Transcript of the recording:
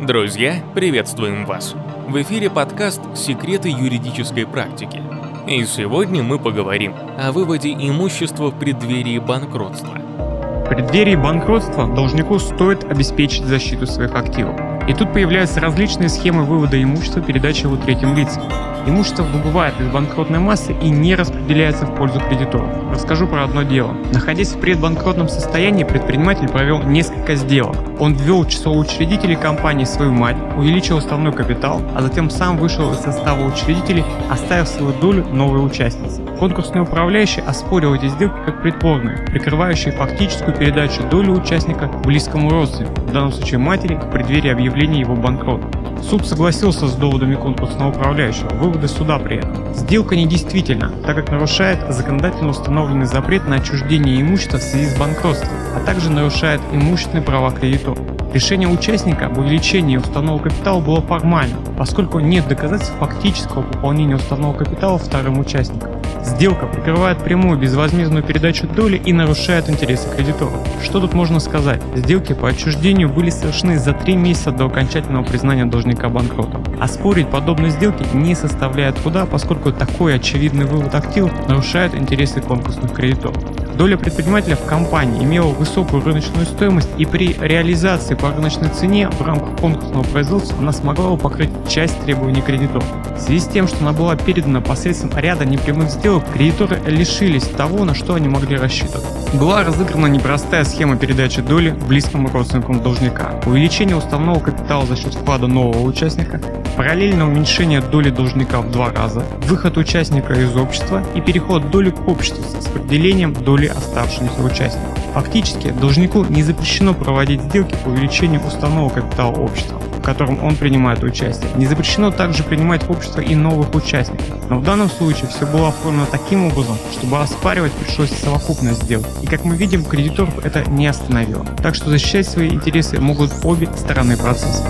Друзья, приветствуем вас! В эфире подкаст «Секреты юридической практики». И сегодня мы поговорим о выводе имущества в преддверии банкротства. В преддверии банкротства должнику стоит обеспечить защиту своих активов. И тут появляются различные схемы вывода имущества передачи его третьим лицам. Имущество выбывает из банкротной массы и не распределяется в пользу кредиторов. Расскажу про одно дело. Находясь в предбанкротном состоянии, предприниматель провел несколько сделок. Он ввел число учредителей компании свою мать, увеличил основной капитал, а затем сам вышел из состава учредителей, оставив свою долю новой участнице. Конкурсный управляющий оспорил эти сделки как притворные, прикрывающие фактическую передачу доли участника близкому родственнику, в данном случае матери, в преддверии объявления его банкрота. Суд согласился с доводами конкурсного управляющего, выводы суда при этом. Сделка недействительна, так как нарушает законодательно установленный запрет на отчуждение имущества в связи с банкротством, а также нарушает имущественные права кредитора. Решение участника об увеличении уставного капитала было формальным, поскольку нет доказательств фактического пополнения уставного капитала вторым участником. Сделка прикрывает прямую безвозмездную передачу доли и нарушает интересы кредиторов. Что тут можно сказать? Сделки по отчуждению были совершены за три месяца до окончательного признания должника банкротом. А спорить подобные сделки не составляет труда, поскольку такой очевидный вывод активов нарушает интересы конкурсных кредиторов. Доля предпринимателя в компании имела высокую рыночную стоимость и при реализации по рыночной цене в рамках конкурсного производства она смогла бы покрыть часть требований кредиторов. В связи с тем, что она была передана посредством ряда непрямых сделок, кредиторы лишились того, на что они могли рассчитывать. Была разыграна непростая схема передачи доли близким родственникам должника, увеличение уставного капитала за счет вклада нового участника, параллельное уменьшение доли должника в два раза, выход участника из общества и переход доли к обществу с распределением доли оставшихся участников. Фактически, должнику не запрещено проводить сделки по увеличению уставного капитала общества, в котором он принимает участие. Не запрещено также принимать в общество и новых участников. Но в данном случае все было оформлено таким образом, чтобы оспаривать пришлось совокупность сделок. И как мы видим, кредиторов это не остановило. Так что защищать свои интересы могут обе стороны процесса.